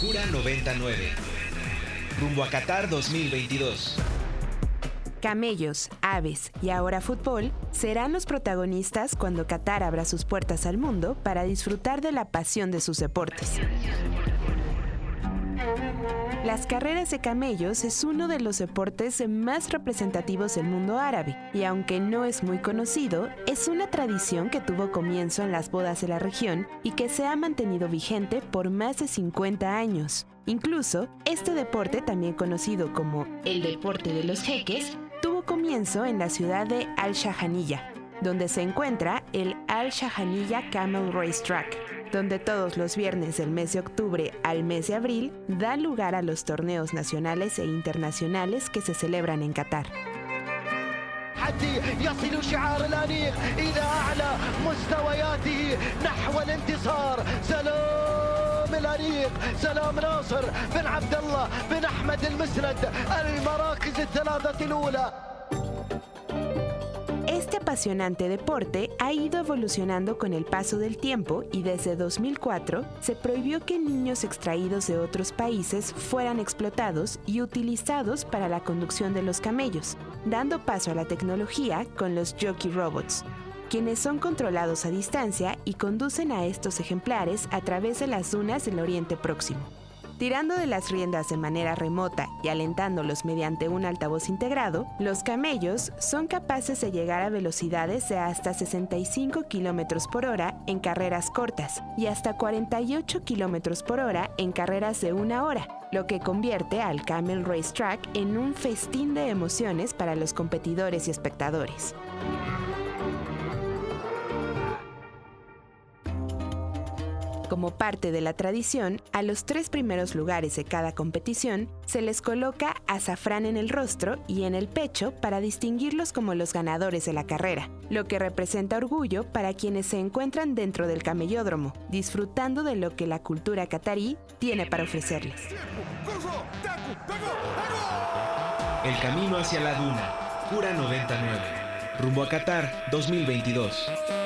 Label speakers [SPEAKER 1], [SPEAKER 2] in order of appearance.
[SPEAKER 1] Cura 99. Rumbo a Qatar 2022.
[SPEAKER 2] Camellos, aves y ahora fútbol serán los protagonistas cuando Qatar abra sus puertas al mundo para disfrutar de la pasión de sus deportes. Las carreras de camellos es uno de los deportes más representativos del mundo árabe y aunque no es muy conocido, es una tradición que tuvo comienzo en las bodas de la región y que se ha mantenido vigente por más de 50 años. Incluso, este deporte, también conocido como el deporte de los jeques, tuvo comienzo en la ciudad de Al-Shahaniya, donde se encuentra el Al-Shahaniya Camel Race Track, donde todos los viernes del mes de octubre al mes de abril dan lugar a los torneos nacionales e internacionales que se celebran en Qatar. Apasionante deporte ha ido evolucionando con el paso del tiempo y desde 2004 se prohibió que niños extraídos de otros países fueran explotados y utilizados para la conducción de los camellos, dando paso a la tecnología con los jockey robots, quienes son controlados a distancia y conducen a estos ejemplares a través de las dunas del Oriente Próximo. Tirando de las riendas de manera remota y alentándolos mediante un altavoz integrado, los camellos son capaces de llegar a velocidades de hasta 65 km por hora en carreras cortas y hasta 48 km por hora en carreras de una hora, lo que convierte al Camel Race Track en un festín de emociones para los competidores y espectadores. Como parte de la tradición, a los tres primeros lugares de cada competición se les coloca azafrán en el rostro y en el pecho para distinguirlos como los ganadores de la carrera, lo que representa orgullo para quienes se encuentran dentro del camellódromo, disfrutando de lo que la cultura catarí tiene para ofrecerles.
[SPEAKER 1] El camino hacia la duna, Cura 99, rumbo a Qatar 2022.